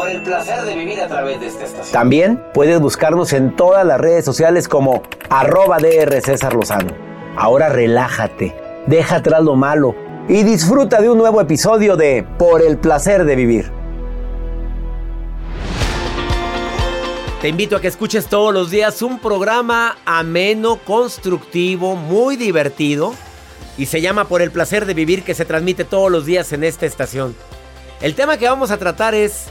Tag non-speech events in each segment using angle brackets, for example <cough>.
por el placer de vivir a través de esta estación. También puedes buscarnos en todas las redes sociales como arroba DR César Lozano. Ahora relájate, deja atrás lo malo y disfruta de un nuevo episodio de Por el placer de vivir. Te invito a que escuches todos los días un programa ameno, constructivo, muy divertido y se llama Por el placer de vivir que se transmite todos los días en esta estación. El tema que vamos a tratar es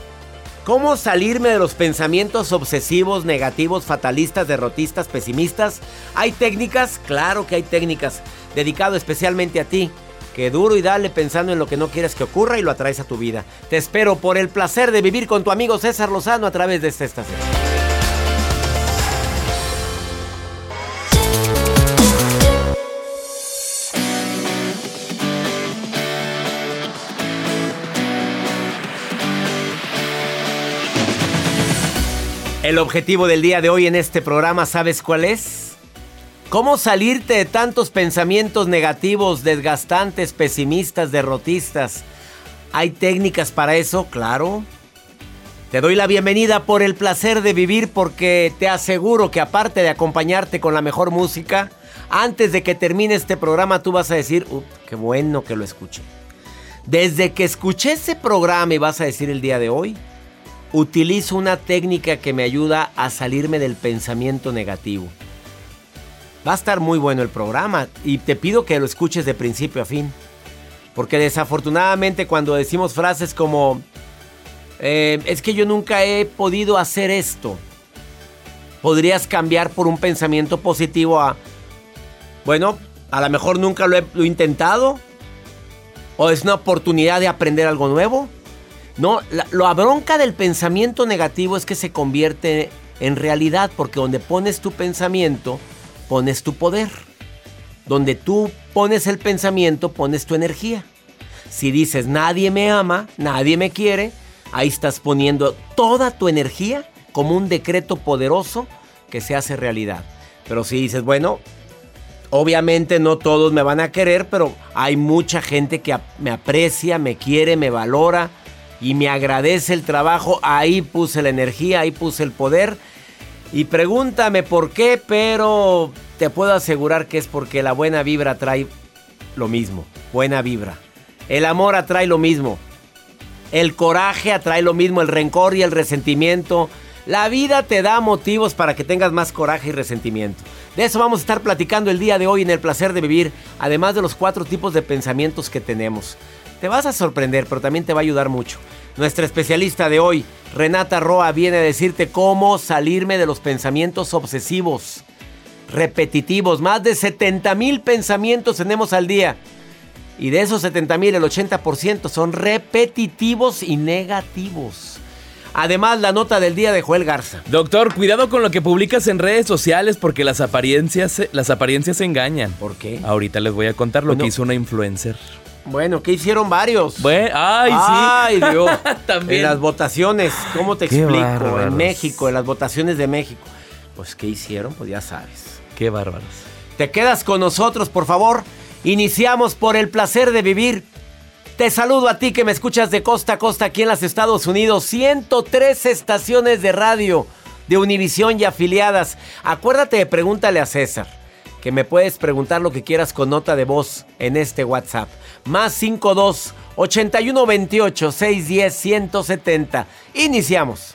¿Cómo salirme de los pensamientos obsesivos, negativos, fatalistas, derrotistas, pesimistas? ¿Hay técnicas? Claro que hay técnicas. Dedicado especialmente a ti. Que duro y dale pensando en lo que no quieres que ocurra y lo atraes a tu vida. Te espero por el placer de vivir con tu amigo César Lozano a través de esta estación. El objetivo del día de hoy en este programa, ¿sabes cuál es? ¿Cómo salirte de tantos pensamientos negativos, desgastantes, pesimistas, derrotistas? ¿Hay técnicas para eso? Claro. Te doy la bienvenida por el placer de vivir porque te aseguro que aparte de acompañarte con la mejor música, antes de que termine este programa tú vas a decir, qué bueno que lo escuché. Desde que escuché ese programa y vas a decir el día de hoy, utilizo una técnica que me ayuda a salirme del pensamiento negativo. Va a estar muy bueno el programa y te pido que lo escuches de principio a fin. Porque desafortunadamente cuando decimos frases como, eh, es que yo nunca he podido hacer esto, podrías cambiar por un pensamiento positivo a, bueno, a lo mejor nunca lo he intentado, o es una oportunidad de aprender algo nuevo. No, la, bronca del pensamiento negativo es que se convierte en realidad, porque donde pones tu pensamiento, pones tu poder. Donde tú pones el pensamiento, pones tu energía. Si dices nadie me ama, nadie me quiere, ahí estás poniendo toda tu energía como un decreto poderoso que se hace realidad. Pero si dices, bueno, obviamente no todos me van a querer, pero hay mucha gente que me aprecia, me quiere, me valora y me agradece el trabajo. Ahí puse la energía, ahí puse el poder. Y pregúntame por qué, pero te puedo asegurar que es porque la buena vibra trae lo mismo. Buena vibra. El amor atrae lo mismo. El coraje atrae lo mismo. El rencor y el resentimiento. La vida te da motivos para que tengas más coraje y resentimiento. De eso vamos a estar platicando el día de hoy en el placer de vivir, además de los cuatro tipos de pensamientos que tenemos. Te vas a sorprender, pero también te va a ayudar mucho. Nuestra especialista de hoy, Renata Roa, viene a decirte cómo salirme de los pensamientos obsesivos, repetitivos. Más de 70 mil pensamientos tenemos al día. Y de esos 70 mil, el 80% son repetitivos y negativos. Además, la nota del día de Joel Garza. Doctor, cuidado con lo que publicas en redes sociales porque las apariencias, las apariencias engañan. ¿Por qué? Ahorita les voy a contar lo que hizo una influencer. Bueno, ¿qué hicieron varios? Bueno, ay, sí. Ay, Dios. <laughs> También. En las votaciones, ¿cómo te explico? En México, en las votaciones de México. Pues, ¿qué hicieron? Pues ya sabes. Qué bárbaros. Te quedas con nosotros, por favor. Iniciamos por el placer de vivir. Te saludo a ti que me escuchas de costa a costa aquí en los Estados Unidos. 103 estaciones de radio de Univisión y afiliadas. Acuérdate de pregúntale a César, que me puedes preguntar lo que quieras con nota de voz en este WhatsApp. Más 52 81 28 610 170. Iniciamos.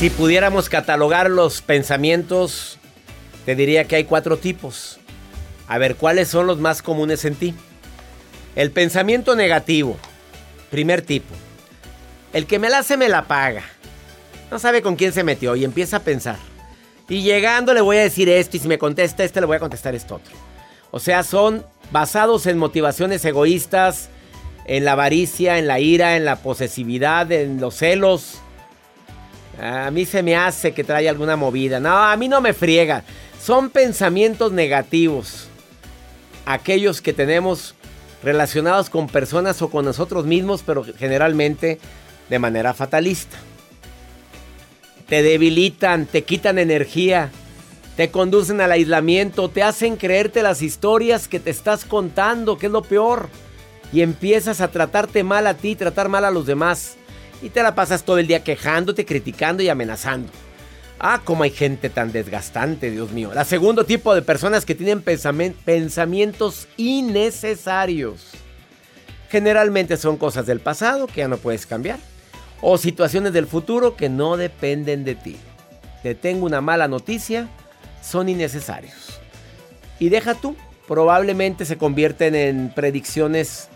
Si pudiéramos catalogar los pensamientos, te diría que hay cuatro tipos. A ver, ¿cuáles son los más comunes en ti? El pensamiento negativo, primer tipo. El que me la hace me la paga. No sabe con quién se metió y empieza a pensar. Y llegando le voy a decir esto y si me contesta este le voy a contestar esto otro. O sea, son basados en motivaciones egoístas, en la avaricia, en la ira, en la posesividad, en los celos. A mí se me hace que trae alguna movida. No, a mí no me friega. Son pensamientos negativos. Aquellos que tenemos relacionados con personas o con nosotros mismos, pero generalmente de manera fatalista. Te debilitan, te quitan energía, te conducen al aislamiento, te hacen creerte las historias que te estás contando, que es lo peor. Y empiezas a tratarte mal a ti, tratar mal a los demás. Y te la pasas todo el día quejándote, criticando y amenazando. Ah, cómo hay gente tan desgastante, Dios mío. La segundo tipo de personas que tienen pensamientos innecesarios. Generalmente son cosas del pasado que ya no puedes cambiar. O situaciones del futuro que no dependen de ti. Te tengo una mala noticia, son innecesarios. Y deja tú, probablemente se convierten en predicciones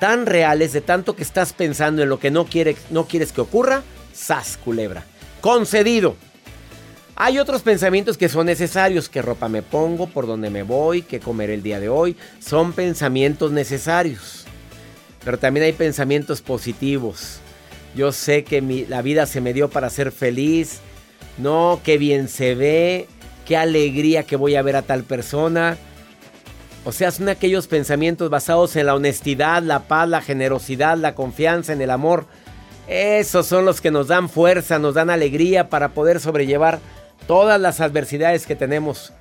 tan reales de tanto que estás pensando en lo que no, quiere, no quieres que ocurra, sas, culebra. Concedido. Hay otros pensamientos que son necesarios, qué ropa me pongo, por dónde me voy, qué comer el día de hoy. Son pensamientos necesarios. Pero también hay pensamientos positivos. Yo sé que mi- la vida se me dio para ser feliz. No, qué bien se ve. Qué alegría que voy a ver a tal persona. O sea, son aquellos pensamientos basados en la honestidad, la paz, la generosidad, la confianza, en el amor. Esos son los que nos dan fuerza, nos dan alegría para poder sobrellevar todas las adversidades que tenemos.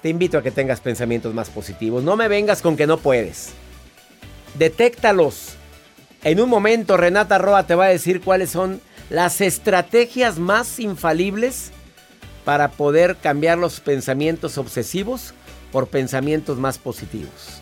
Te invito a que tengas pensamientos más positivos. No me vengas con que no puedes. Detéctalos. En un momento Renata Roa te va a decir cuáles son las estrategias más infalibles para poder cambiar los pensamientos obsesivos por pensamientos más positivos.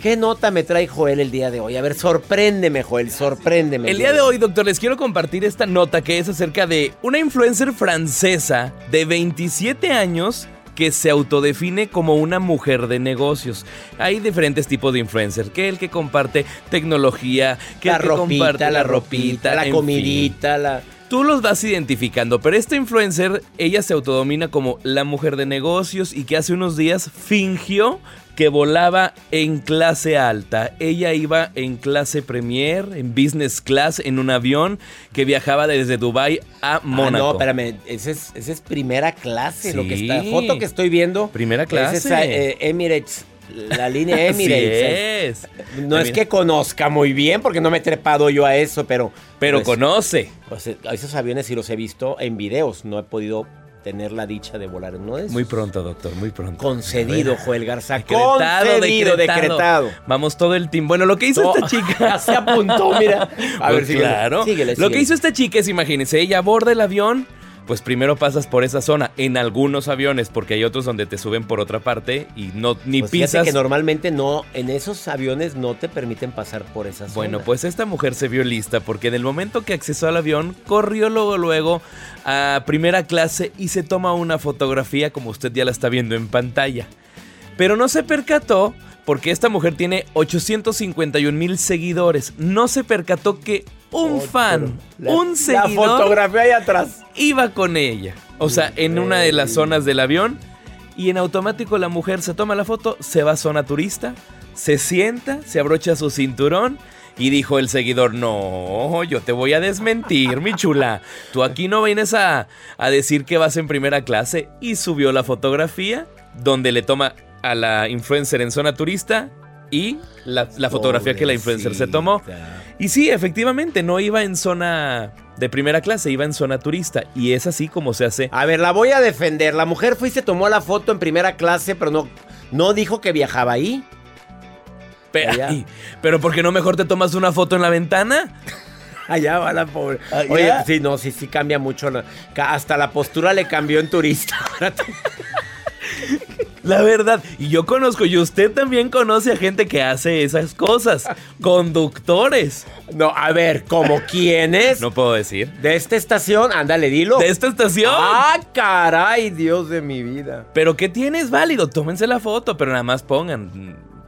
¿Qué nota me trae Joel el día de hoy? A ver, sorpréndeme, Joel, sorpréndeme. El día de hoy, doctor, les quiero compartir esta nota que es acerca de una influencer francesa de 27 años que se autodefine como una mujer de negocios. Hay diferentes tipos de influencers, que el que comparte tecnología, que la el que ropita, comparte la ropita, la en comidita, la... Tú los vas identificando, pero esta influencer, ella se autodomina como la mujer de negocios y que hace unos días fingió que volaba en clase alta. Ella iba en clase premier, en business class, en un avión que viajaba desde Dubai a Ah, Mónaco. no, espérame, esa es, esa es primera clase, lo que está, foto que estoy viendo. Primera Esa es, clase. eh, Emirates, la línea <laughs> Así Emirates. es. No es que conozca muy bien, porque no me he trepado yo a eso, pero... Pero pues, conoce. pues, eh, esos aviones sí los he visto en videos, no he podido tener la dicha de volar en uno de esos. Muy pronto, doctor, muy pronto. Concedido, Joel Garza. Decretado, Concedido, decretado. decretado. Vamos todo el team. Bueno, lo que hizo No, esta chica. <laughs> se apuntó, mira. A Pues ver, síguele, claro. síguele, Lo que hizo esta chica es, imagínense, ella aborda el avión. Pues primero pasas por esa zona en algunos aviones, porque hay otros donde te suben por otra parte y no ni Pues pisas. que normalmente no, en esos aviones no te permiten pasar por esas Bueno, pues esta mujer se vio lista porque en el momento que accesó al avión, corrió luego luego a primera clase y se toma una fotografía como usted ya la está viendo en pantalla. Pero no se percató porque esta mujer tiene 851 mil seguidores. No se percató que un fan, La- un La seguidor fotografía ahí atrás. iba con ella. O sea, en una de las zonas del avión. Y en automático la mujer se toma la foto, se va a zona turista, se sienta, se abrocha su cinturón. Y dijo el seguidor, no, yo te voy a desmentir, mi chula. Tú aquí no vienes a, a decir que vas en primera clase. Y subió la fotografía donde le toma a la influencer en zona turista y la, la fotografía que la influencer se tomó. Y sí, efectivamente, no iba en zona de primera clase, iba en zona turista. Y es así como se hace. A ver, la voy a defender. La mujer fue y se tomó la foto en primera clase, pero no, no dijo que viajaba ahí. Pe- Allá. ay, pero ¿por qué no mejor te tomas una foto en la ventana? Allá va la pobre. Allá. Oye, sí, no, sí, sí cambia mucho. hasta la postura le cambió en turista. <laughs> La verdad. Y yo conozco, y usted también conoce a gente que hace esas cosas. Conductores. no, a ver, ¿como quién es? No puedo decir. De esta estación, ándale, dilo. De esta estación. ¡Ah, caray, Dios de mi vida! Pero ¿qué tienes válido? Tómense la foto, pero nada más pongan.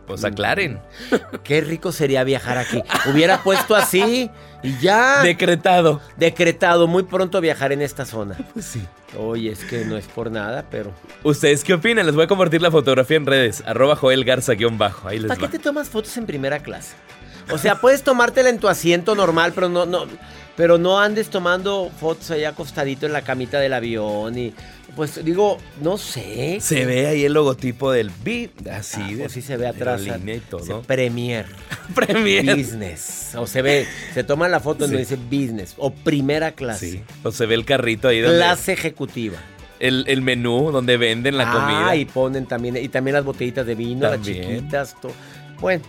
Pues aclaren. <laughs> Qué rico sería viajar aquí. Hubiera puesto así y ya. Decretado. Decretado, muy pronto viajar en esta zona. Pues sí. Oye, es que no es por nada, pero. ¿Ustedes qué opinan? Les voy a compartir la fotografía en redes. Arroba Joel Garza-bajo. Ahí les ¿Para va. qué te tomas fotos en primera clase? O sea, puedes tomártela en tu asiento normal, pero no, no, pero no andes tomando fotos allá acostadito en la camita del avión y pues digo, no sé. Se ve ahí el logotipo del beat. Así Ah, de. pues sí se ve atrás. y dice todo. Premier. <laughs> Premier. Business. O se ve, se toma la foto donde Sí. dice business o primera clase. Sí. O se ve el carrito ahí donde. Clase ejecutiva. El, el menú donde venden la comida. Ah, y ponen también, y también las botellitas de vino, También. las chiquitas. to- Bueno,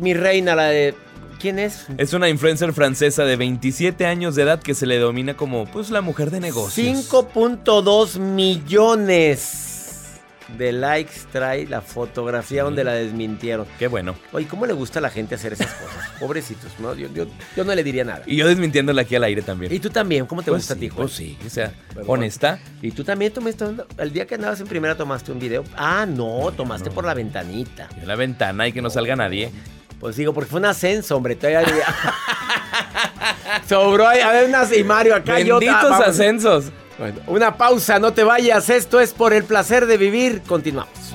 mi reina, la de. ¿Quién es? Es una influencer francesa de 27 años de edad que se le domina como pues la mujer de negocios. 5.2 millones de likes trae la fotografía donde la desmintieron. Qué bueno. Oye, ¿cómo le gusta a la gente hacer esas cosas? <laughs> Pobrecitos, ¿no? Yo, yo- yo no le diría nada. Y yo desmintiéndola aquí al aire también. ¿Y tú también? ¿Cómo te Pues gusta a ti, Juan? Pues sí, o sea, honesta. ¿Y tú también tomaste el día que andabas en primera tomaste un video? Ah, no, tomaste por la ventanita. En la ventana y que no salga nadie. Pues digo, porque fue un ascenso, hombre. Todavía <laughs> Sobró a ver, unas y Mario acá. Benditos vamos. ascensos. Bueno, una pausa, no te vayas. Esto es por el placer de vivir. Continuamos.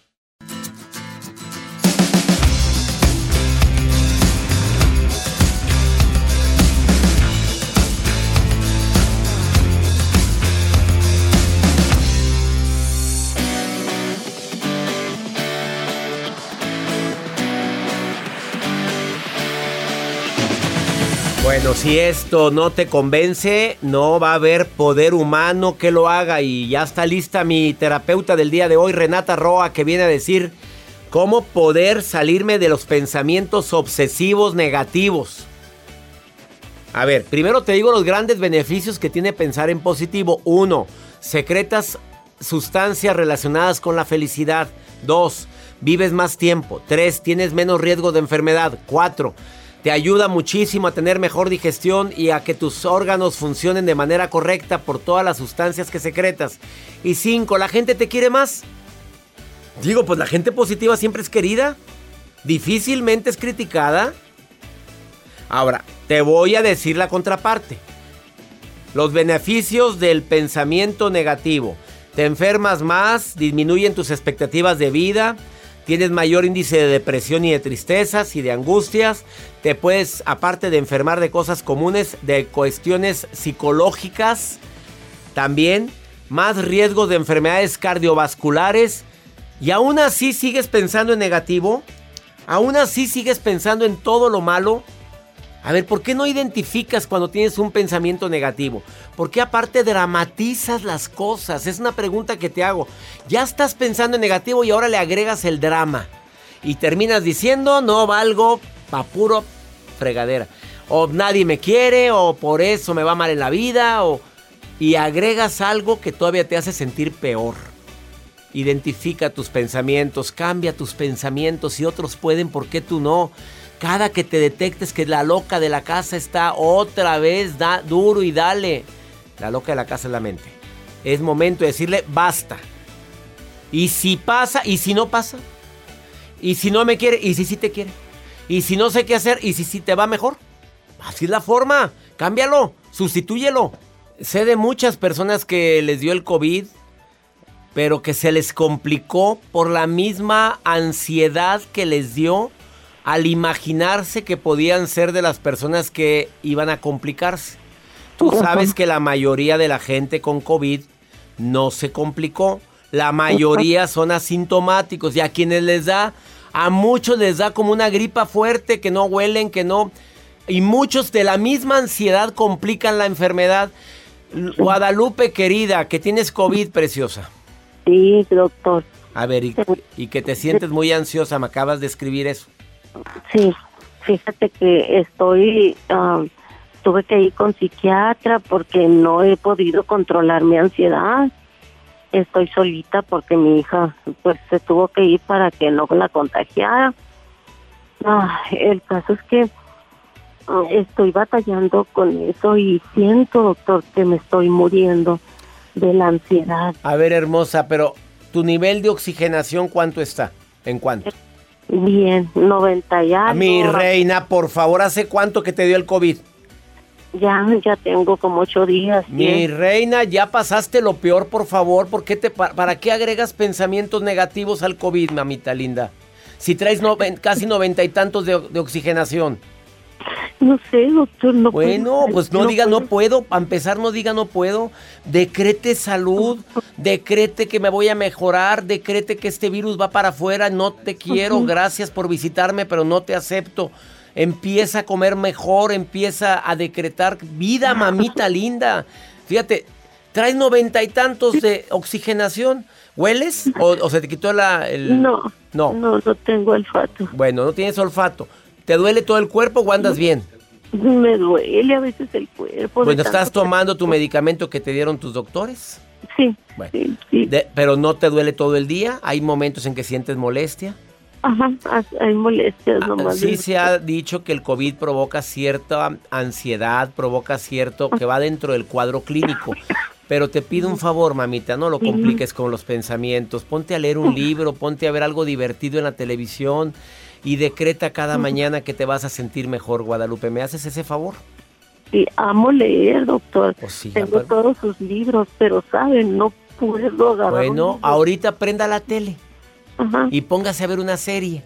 Bueno, si esto no te convence, no va a haber poder humano que lo haga. Y ya está lista mi terapeuta del día de hoy, Renata Roa, que viene a decir cómo poder salirme de los pensamientos obsesivos negativos. A ver, primero te digo los grandes beneficios que tiene pensar en positivo. Uno, secretas sustancias relacionadas con la felicidad. Dos, vives más tiempo. Tres, tienes menos riesgo de enfermedad. Cuatro, te ayuda muchísimo a tener mejor digestión y a que tus órganos funcionen de manera correcta por todas las sustancias que secretas. Y cinco, la gente te quiere más. Digo, pues la gente positiva siempre es querida. Difícilmente es criticada. Ahora, te voy a decir la contraparte. Los beneficios del pensamiento negativo. Te enfermas más, disminuyen tus expectativas de vida, tienes mayor índice de depresión y de tristezas y de angustias, te puedes, aparte de enfermar de cosas comunes, de cuestiones psicológicas, también más riesgos de enfermedades cardiovasculares, y aún así sigues pensando en negativo, aún así sigues pensando en todo lo malo. A ver, ¿por qué no identificas cuando tienes un pensamiento negativo? ¿Por qué aparte dramatizas las cosas? Es una pregunta que te hago. Ya estás pensando en negativo y ahora le agregas el drama. Y terminas diciendo, no valgo pa' puro fregadera. O nadie me quiere, o por eso me va mal en la vida, o... Y agregas algo que todavía te hace sentir peor. Identifica tus pensamientos, cambia tus pensamientos. Si otros pueden, ¿por qué tú no? Cada que te detectes que la loca de la casa está otra vez da duro y dale. La loca de la casa es la mente. Es momento de decirle basta. Y si pasa, y si no pasa. Y si no me quiere, y si sí te quiere. Y si no sé qué hacer, y si sí te va mejor. Así es la forma. Cámbialo, sustitúyelo. Sé de muchas personas que les dio el COVID, pero que se les complicó por la misma ansiedad que les dio al imaginarse que podían ser de las personas que iban a complicarse. Tú sabes que la mayoría de la gente con COVID no se complicó. La mayoría son asintomáticos y a quienes les da, a muchos les da como una gripa fuerte, que no huelen, que no... Y muchos de la misma ansiedad complican la enfermedad. Guadalupe, querida, que tienes COVID, preciosa. Sí, doctor. A ver, y, y que te sientes muy ansiosa, me acabas de escribir eso. Sí, fíjate que estoy, ah, tuve que ir con psiquiatra porque no he podido controlar mi ansiedad. Estoy solita porque mi hija pues se tuvo que ir para que no la contagiara. Ah, el caso es que ah, estoy batallando con eso y siento, doctor, que me estoy muriendo de la ansiedad. A ver, hermosa, pero tu nivel de oxigenación, ¿cuánto está? ¿En cuánto? Bien, 90 y algo. Mi reina, por favor, ¿hace cuánto que te dio el COVID? Ya, ya tengo como ocho días. Mi reina, ya pasaste lo peor, por favor. ¿Por qué te, ¿Para qué agregas pensamientos negativos al COVID, mamita linda? Si traes casi noventa y tantos de, oxigenación. No sé, doctor, no Bueno, pues no, diga no puedo. Para empezar, no diga no puedo. Decrete salud. decrete que me voy a mejorar. Decrete que este virus va para afuera. No te quiero. Gracias por visitarme, pero no te acepto empieza a comer mejor, empieza a decretar vida, <laughs> mamita linda. Fíjate, traes noventa y tantos de oxigenación. ¿Hueles? ¿O, se te quitó la, el...? No, no, no, no tengo olfato. Bueno, no tienes olfato. ¿Te duele todo el cuerpo o andas bien? Me duele a veces el cuerpo. Bueno, ¿estás tomando tu medicamento que te dieron tus doctores? Sí, sí, pero no te duele todo el día. ¿Hay momentos en que sientes molestia? Ajá, hay molestias ah, nomás. Sí se ha dicho que el COVID provoca cierta ansiedad, provoca cierto, que va dentro del cuadro clínico. Pero te pido un favor, mamita, no lo compliques con los pensamientos. Ponte a leer un libro, ponte a ver algo divertido en la televisión y decreta cada mañana que te vas a sentir mejor, Guadalupe. ¿Me haces ese favor? Sí, amo leer, doctor. Pues Tengo todos sus libros, pero saben, no puedo agarrar. Bueno, ahorita prenda la tele y póngase a ver una serie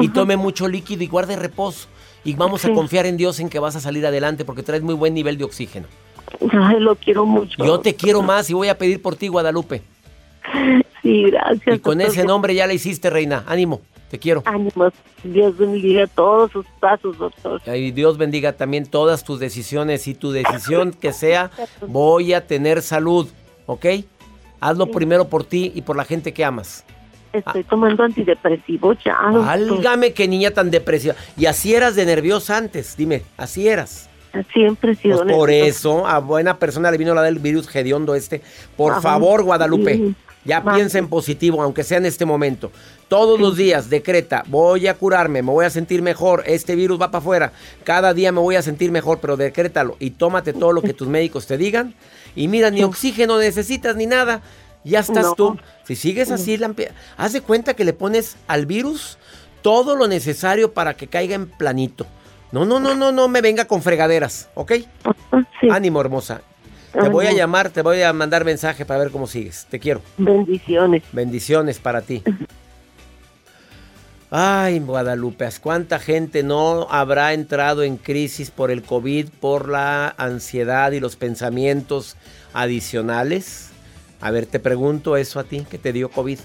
y tome mucho líquido y guarde reposo. Y vamos a confiar en Dios en que vas a salir adelante porque traes muy buen nivel de oxígeno. Ay, lo quiero mucho. Yo te quiero más y voy a pedir por ti, Guadalupe. Sí, gracias. Y con ese nombre ya la hiciste, reina. Ánimo, te quiero. Ánimo. Dios bendiga todos sus pasos, doctor. Y Dios bendiga también todas tus decisiones y tu decisión que sea, voy a tener salud, ¿ok? Hazlo primero por ti y por la gente que amas. Estoy tomando antidepresivos ya. Álgame, qué niña tan depresiva. Y así eras de nerviosa antes, dime, así eras. Siempre he sido pues Por eso, a buena persona le vino la del virus hediondo este. Por favor, Guadalupe, ya piensa en positivo, aunque sea en este momento. Todos los días decreta, voy a curarme, me voy a sentir mejor, este virus va para afuera, cada día me voy a sentir mejor, pero decrétalo y tómate todo lo que tus médicos te digan. Y mira, ni oxígeno necesitas ni nada ya estás tú. Si sigues así, haz de cuenta que le pones al virus todo lo necesario para que caiga en planito. No, no, no, no, no me venga con fregaderas, ¿ok? Ánimo, hermosa. Te voy a llamar, te voy a mandar mensaje para ver cómo sigues. Te quiero. Bendiciones. Bendiciones para ti. Ay, Guadalupe, ¿cuánta gente no habrá entrado en crisis por el COVID, por la ansiedad y los pensamientos adicionales? A ver, te pregunto eso a ti que te dio COVID.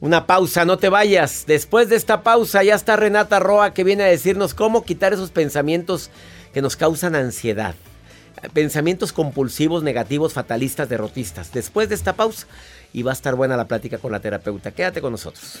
Una pausa, no te vayas. Después de esta pausa ya está Renata Roa que viene a decirnos cómo quitar esos pensamientos que nos causan ansiedad. Pensamientos compulsivos, negativos, fatalistas, derrotistas. Después de esta pausa y va a estar buena la plática con la terapeuta. Quédate con nosotros.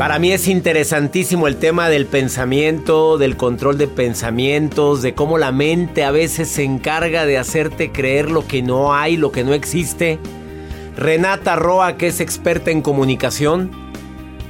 Para mí es interesantísimo el tema del pensamiento, del control de pensamientos, de cómo la mente a veces se encarga de hacerte creer lo que no hay, lo que no existe. Renata Roa, que es experta en comunicación,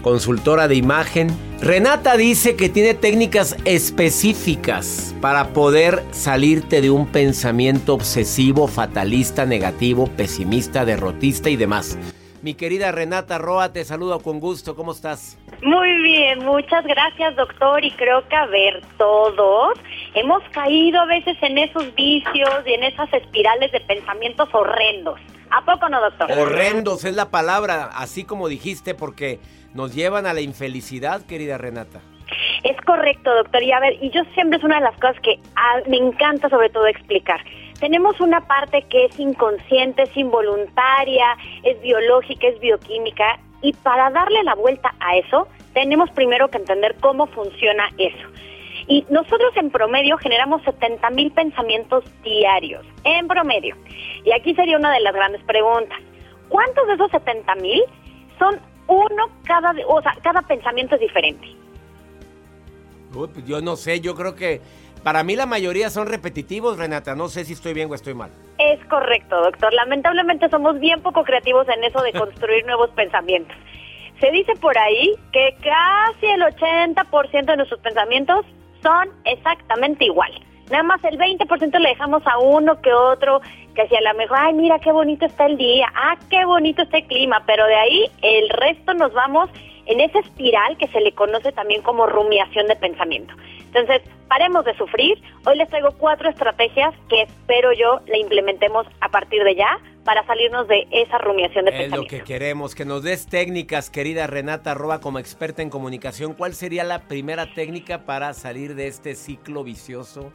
consultora de imagen. Renata dice que tiene técnicas específicas para poder salirte de un pensamiento obsesivo, fatalista, negativo, pesimista, derrotista y demás. Mi querida Renata Roa, te saludo con gusto. ¿Cómo estás? Muy bien, muchas gracias, doctor. Y creo que, a ver, todos hemos caído a veces en esos vicios y en esas espirales de pensamientos horrendos. ¿A poco no, doctor? Horrendos es la palabra, así como dijiste, porque nos llevan a la infelicidad, querida Renata. Es correcto, doctor. Y a ver, y yo siempre es una de las cosas que ah, me encanta sobre todo explicar. Tenemos una parte que es inconsciente, es involuntaria, es biológica, es bioquímica. Y para darle la vuelta a eso, tenemos primero que entender cómo funciona eso. Y nosotros en promedio generamos 70 mil pensamientos diarios, en promedio. Y aquí sería una de las grandes preguntas. ¿Cuántos de esos 70 mil son uno cada, o sea, cada pensamiento es diferente? Pues yo no sé, yo creo que para mí la mayoría son repetitivos, Renata. No sé si estoy bien o estoy mal. Es correcto, doctor. Lamentablemente somos bien poco creativos en eso de <laughs> construir nuevos pensamientos. Se dice por ahí que casi el 80% de nuestros pensamientos son exactamente igual. Nada más el 20% le dejamos a uno que otro, que si a lo mejor, ay, mira qué bonito está el día, ah, qué bonito está el clima, pero de ahí el resto nos vamos en esa espiral que se le conoce también como rumiación de pensamiento. Entonces, paremos de sufrir. Hoy les traigo cuatro estrategias que espero yo le implementemos a partir de ya para salirnos de esa rumiación de pensamiento. Es lo que queremos, que nos des técnicas, querida Renata Roa, como experta en comunicación. ¿Cuál sería la primera técnica para salir de este ciclo vicioso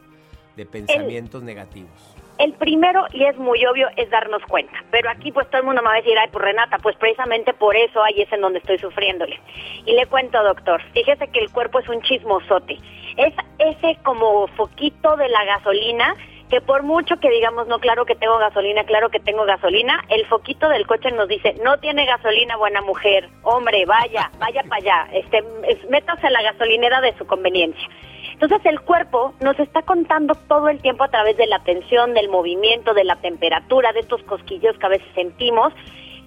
de pensamientos negativos? El primero, y es muy obvio, es darnos cuenta. Pero aquí pues todo el mundo me va a decir, ay, pues Renata, pues precisamente por eso ahí es en donde estoy sufriéndole. Y le cuento, doctor, fíjese que el cuerpo es un chismosote. Es ese como foquito de la gasolina que por mucho que digamos, no, claro que tengo gasolina, claro que tengo gasolina, el foquito del coche nos dice, no tiene gasolina, buena mujer, hombre, vaya, vaya para allá, este, métase a la gasolinera de su conveniencia. Entonces el cuerpo nos está contando todo el tiempo a través de la tensión, del movimiento, de la temperatura, de estos cosquillos que a veces sentimos,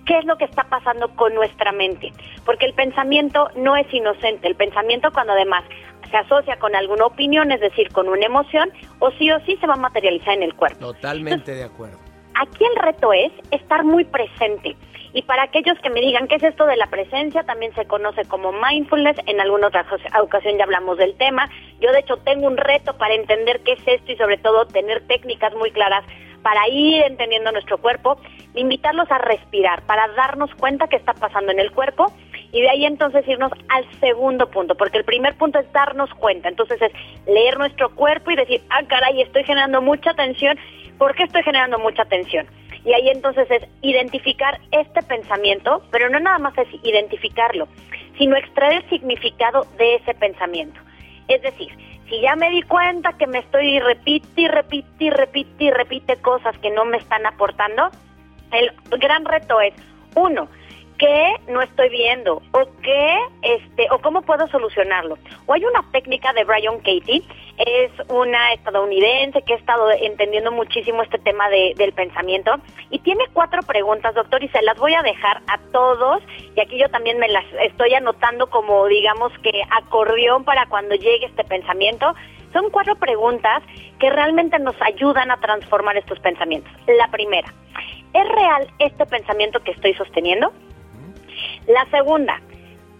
qué es lo que está pasando con nuestra mente. Porque el pensamiento no es inocente, el pensamiento cuando además se asocia con alguna opinión, es decir, con una emoción, o sí o sí se va a materializar en el cuerpo. Totalmente de acuerdo. Aquí el reto es estar muy presente. Y para aquellos que me digan qué es esto de la presencia, también se conoce como mindfulness. En alguna otra ocasión ya hablamos del tema. Yo de hecho tengo un reto para entender qué es esto y sobre todo tener técnicas muy claras para ir entendiendo nuestro cuerpo, invitarlos a respirar, para darnos cuenta qué está pasando en el cuerpo y de ahí entonces irnos al segundo punto, porque el primer punto es darnos cuenta, entonces es leer nuestro cuerpo y decir, ah, caray, estoy generando mucha tensión, ¿por qué estoy generando mucha tensión? Y ahí entonces es identificar este pensamiento, pero no nada más es identificarlo, sino extraer el significado de ese pensamiento. Es decir, si ya me di cuenta que me estoy repite y repite y repite y repite cosas que no me están aportando, el gran reto es, uno, qué no estoy viendo o qué este o cómo puedo solucionarlo. O hay una técnica de Brian Katie, es una estadounidense que ha estado entendiendo muchísimo este tema de, del pensamiento y tiene cuatro preguntas, doctor, y se las voy a dejar a todos y aquí yo también me las estoy anotando como digamos que acordeón para cuando llegue este pensamiento. Son cuatro preguntas que realmente nos ayudan a transformar estos pensamientos. La primera, ¿es real este pensamiento que estoy sosteniendo? La segunda,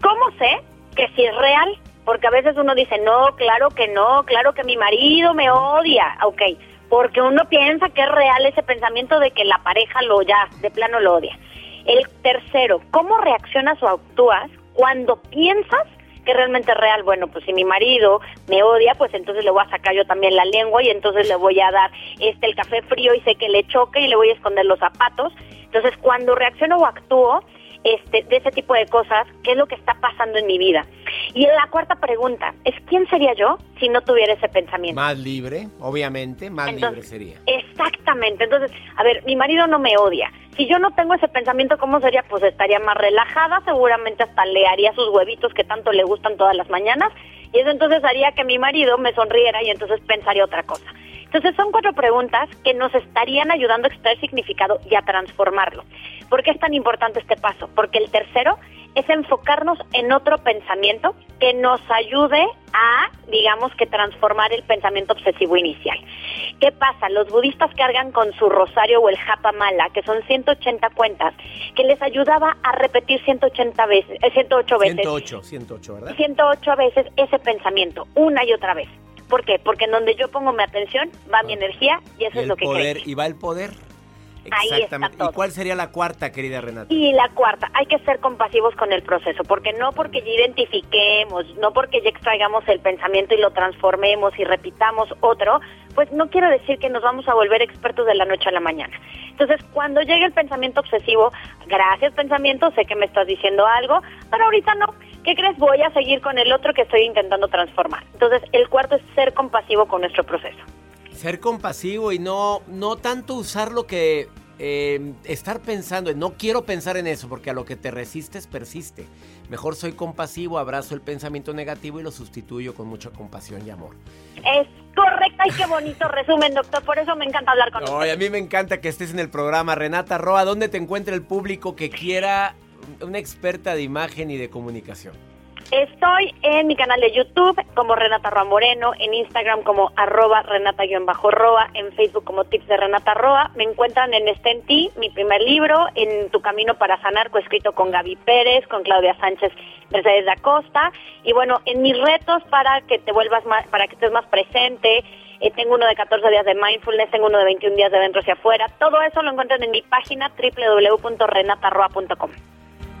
¿cómo sé que si es real? Porque a veces uno dice, no, claro que no, claro que mi marido me odia. Ok, porque uno piensa que es real ese pensamiento de que la pareja lo ya, de plano lo odia. El tercero, ¿cómo reaccionas o actúas cuando piensas que realmente es real? Bueno, pues si mi marido me odia, pues entonces le voy a sacar yo también la lengua y entonces le voy a dar este el café frío y sé que le choca y le voy a esconder los zapatos. Entonces, cuando reacciono o actúo, este, de ese tipo de cosas, qué es lo que está pasando en mi vida. Y la cuarta pregunta es, ¿quién sería yo si no tuviera ese pensamiento? Más libre, obviamente, más libre sería. Exactamente. Entonces, a ver, mi marido no me odia. si yo no tengo ese pensamiento, ¿cómo sería? Pues estaría más relajada, seguramente hasta le haría sus huevitos que tanto le gustan todas las mañanas y eso entonces haría que mi marido me sonriera y entonces pensaría otra cosa. Entonces son cuatro preguntas que nos estarían ayudando a extraer significado y a transformarlo. ¿Por qué es tan importante este paso? Porque el tercero es enfocarnos en otro pensamiento que nos ayude a, digamos que, transformar el pensamiento obsesivo inicial. ¿Qué pasa? Los budistas cargan con su rosario o el japa mala, que son 180 cuentas, que les ayudaba a repetir 180 veces, 108 veces. 108, 108, ¿verdad? 108 veces ese pensamiento, una y otra vez. ¿Por qué? Porque en donde yo pongo mi atención va mi energía y eso Y es lo que poder, y va el poder. Ahí está Exactamente. todo. ¿Y cuál sería la cuarta, querida Renata? Y la cuarta, hay que ser compasivos con el proceso, porque no porque ya identifiquemos, no porque ya extraigamos el pensamiento y lo transformemos y repitamos otro, pues no quiero decir que nos vamos a volver expertos de la noche a la mañana. Entonces, cuando llegue el pensamiento obsesivo, gracias pensamiento, sé que me estás diciendo algo, pero ahorita no. ¿Qué crees? Voy a seguir con el otro que estoy intentando transformar. Entonces, el cuarto es ser compasivo con nuestro proceso. Ser compasivo y no, no tanto usar lo que... eh, estar pensando en no quiero pensar en eso porque a lo que te resistes persiste. Mejor soy compasivo, abrazo el pensamiento negativo y lo sustituyo con mucha compasión y amor. Es correcta y qué bonito resumen, doctor. Por eso me encanta hablar con No, y a mí me encanta que estés en el programa. Renata Roa, ¿dónde te encuentra el público que quiera una experta de imagen y de comunicación? Estoy en mi canal de YouTube como Renata Roa Moreno, en Instagram como arroba Renata-Roa, en Facebook como Tips de Renata Roa. Me encuentran en Este en Ti, mi primer libro, en Tu Camino para Sanar, coescrito con Gaby Pérez, con Claudia Sánchez Mercedes da Costa. Y bueno, en mis retos para que te vuelvas más, para que estés más presente, eh, tengo uno de 14 días de mindfulness, tengo uno de 21 días de dentro hacia afuera. Todo eso lo encuentran en mi página www.renataroa.com.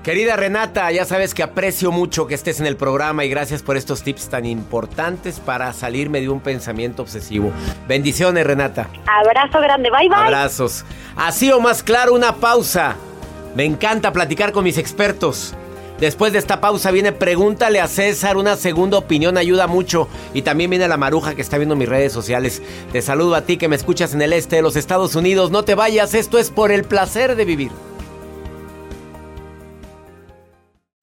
Querida Renata, ya sabes que aprecio mucho que estés en el programa y gracias por estos tips tan importantes para salirme de un pensamiento obsesivo. Bendiciones, Renata. Abrazo grande, bye bye. Abrazos. Así o más claro, una pausa. Me encanta platicar con mis expertos. Después de esta pausa viene Pregúntale a César, una segunda opinión ayuda mucho. Y también viene la maruja que está viendo mis redes sociales. Te saludo a ti que me escuchas en el este de los Estados Unidos. No te vayas, esto es por el placer de vivir.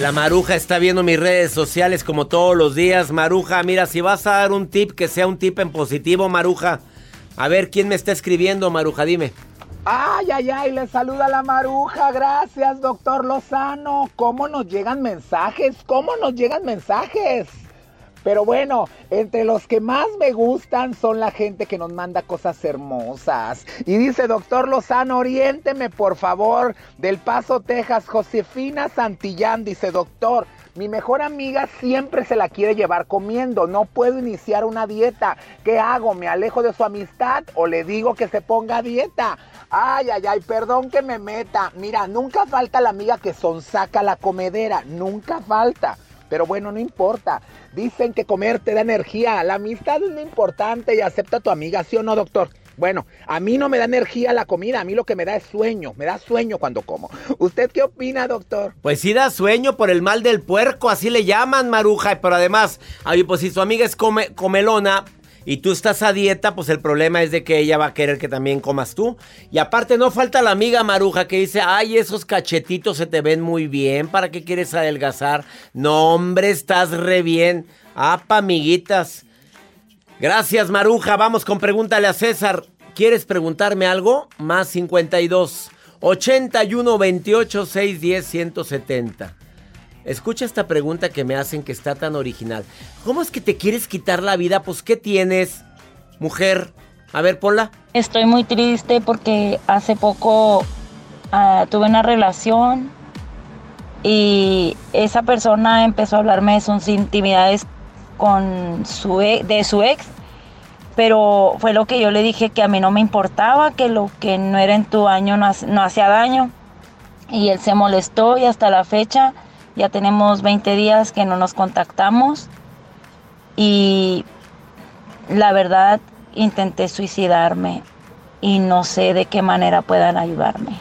La Maruja está viendo mis redes sociales como todos los días. Maruja, mira, si vas a dar un tip, que sea un tip en positivo, Maruja. A ver, ¿quién me está escribiendo, Maruja? Dime. Ay, ay, ay, le saluda la maruja. Gracias, doctor Lozano. ¿Cómo nos llegan mensajes? ¿Cómo nos llegan mensajes? Pero bueno, entre los que más me gustan son la gente que nos manda cosas hermosas. Y dice, doctor Lozano, oriénteme por favor del Paso, Texas. Josefina Santillán dice, doctor, mi mejor amiga siempre se la quiere llevar comiendo. No puedo iniciar una dieta. ¿Qué hago? ¿Me alejo de su amistad o le digo que se ponga dieta? Ay, ay, ay, perdón que me meta. Mira, nunca falta la amiga que sonsaca la comedera. Nunca falta. Pero bueno, no importa. Dicen que comer te da energía. La amistad es lo importante y acepta a tu amiga, ¿sí o no, doctor? Bueno, a mí no me da energía la comida, a mí lo que me da es sueño, me da sueño cuando como. ¿Usted qué opina, doctor? Pues sí da sueño por el mal del puerco, así le llaman, Maruja, pero además, ay, pues si su amiga es come, comelona, y tú estás a dieta, pues el problema es de que ella va a querer que también comas tú. Y aparte no falta la amiga maruja que dice, ay, esos cachetitos se te ven muy bien, ¿para qué quieres adelgazar? No, hombre, estás re bien. Apa, amiguitas. Gracias, Maruja. Vamos con pregúntale a César. ¿Quieres preguntarme algo? Más 52 81 28 610 170. Escucha esta pregunta que me hacen que está tan original. ¿Cómo es que te quieres quitar la vida? Pues, ¿qué tienes, mujer? A ver, ponla. Estoy muy triste porque hace poco ah, tuve una relación y esa persona empezó a hablarme de sus intimidades con su e, de su ex, pero fue lo que yo le dije que a mí no me importaba, que lo que no era en tu año no hacía daño. Y él se molestó y hasta la fecha ya tenemos 20 días que no nos contactamos y la verdad intenté suicidarme y no sé de qué manera puedan ayudarme.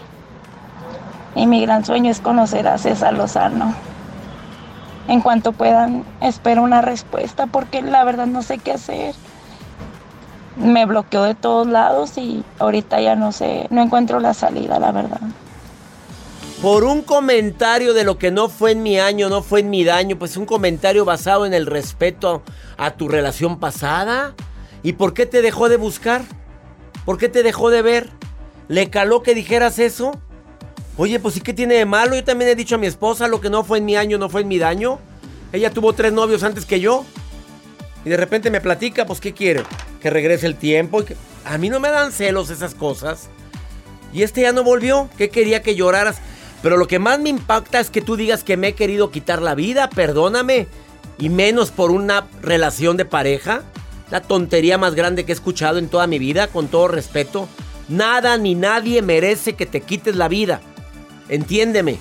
Y mi gran sueño es conocer a César Lozano. En cuanto puedan, espero una respuesta porque la verdad no sé qué hacer. Me bloqueó de todos lados y ahorita ya no sé, no encuentro la salida, la verdad por un comentario de lo que no fue en mi año, no fue en mi daño, pues un comentario basado en el respeto a, tu relación pasada. ¿Y por qué te dejó de buscar? ¿Por qué te dejó de ver? ¿Le caló que dijeras eso? Oye, pues ¿y qué tiene de malo? Yo también he dicho a mi esposa lo que no fue en mi año, no fue en mi daño. Ella tuvo tres novios antes que yo. Y de repente me platica, pues ¿qué quiere? Que regrese el tiempo. A mí no me dan celos esas cosas. Y este ya no volvió. ¿Qué quería que lloraras? Pero lo que más me impacta es que tú digas que me he querido quitar la vida, perdóname. Y menos por una relación de pareja. La tontería más grande que he escuchado en toda mi vida, con todo respeto. Nada ni nadie merece que te quites la vida. Entiéndeme.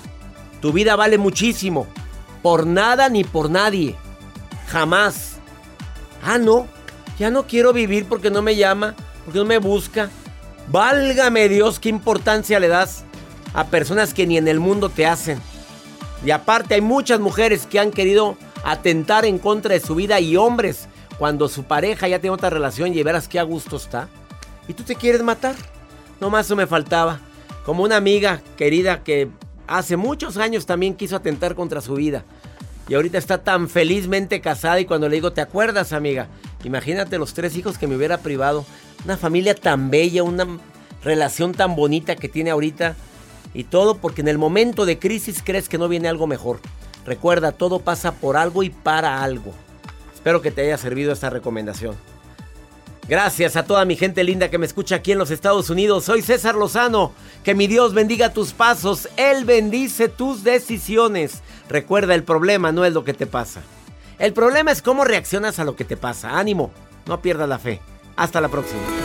Tu vida vale muchísimo. Por nada ni por nadie. Jamás. Ah, no. Ya no quiero vivir porque no me llama, porque no me busca. Válgame Dios, qué importancia le das a personas que ni en el mundo te hacen. Y aparte hay muchas mujeres que han querido atentar en contra de su vida y hombres cuando su pareja ya tiene otra relación y verás qué a gusto está. Y tú te quieres matar. No más eso me faltaba. Como una amiga querida que hace muchos años también quiso atentar contra su vida. Y ahorita está tan felizmente casada y cuando le digo, ¿te acuerdas amiga? Imagínate los tres hijos que me hubiera privado. Una familia tan bella, una relación tan bonita que tiene ahorita. Y todo porque en el momento de crisis crees que no viene algo mejor. Recuerda, todo pasa por algo y para algo. Espero que te haya servido esta recomendación. Gracias a toda mi gente linda que me escucha aquí en los Estados Unidos. Soy César Lozano. Que mi Dios bendiga tus pasos. Él bendice tus decisiones. Recuerda, el problema no es lo que te pasa. El problema es cómo reaccionas a lo que te pasa. Ánimo, no pierdas la fe. Hasta la próxima.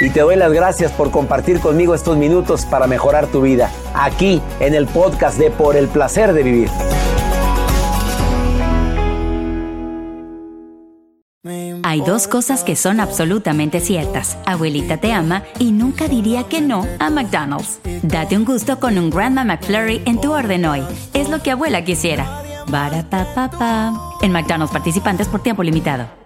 Y te doy las gracias por compartir conmigo estos minutos para mejorar tu vida, aquí en el podcast de Por el Placer de Vivir. Hay dos cosas que son absolutamente ciertas. Abuelita te ama y nunca diría que no a McDonald's. Date un gusto con un Grandma McFlurry en tu orden hoy. Es lo que abuela quisiera. En McDonald's participantes por tiempo limitado.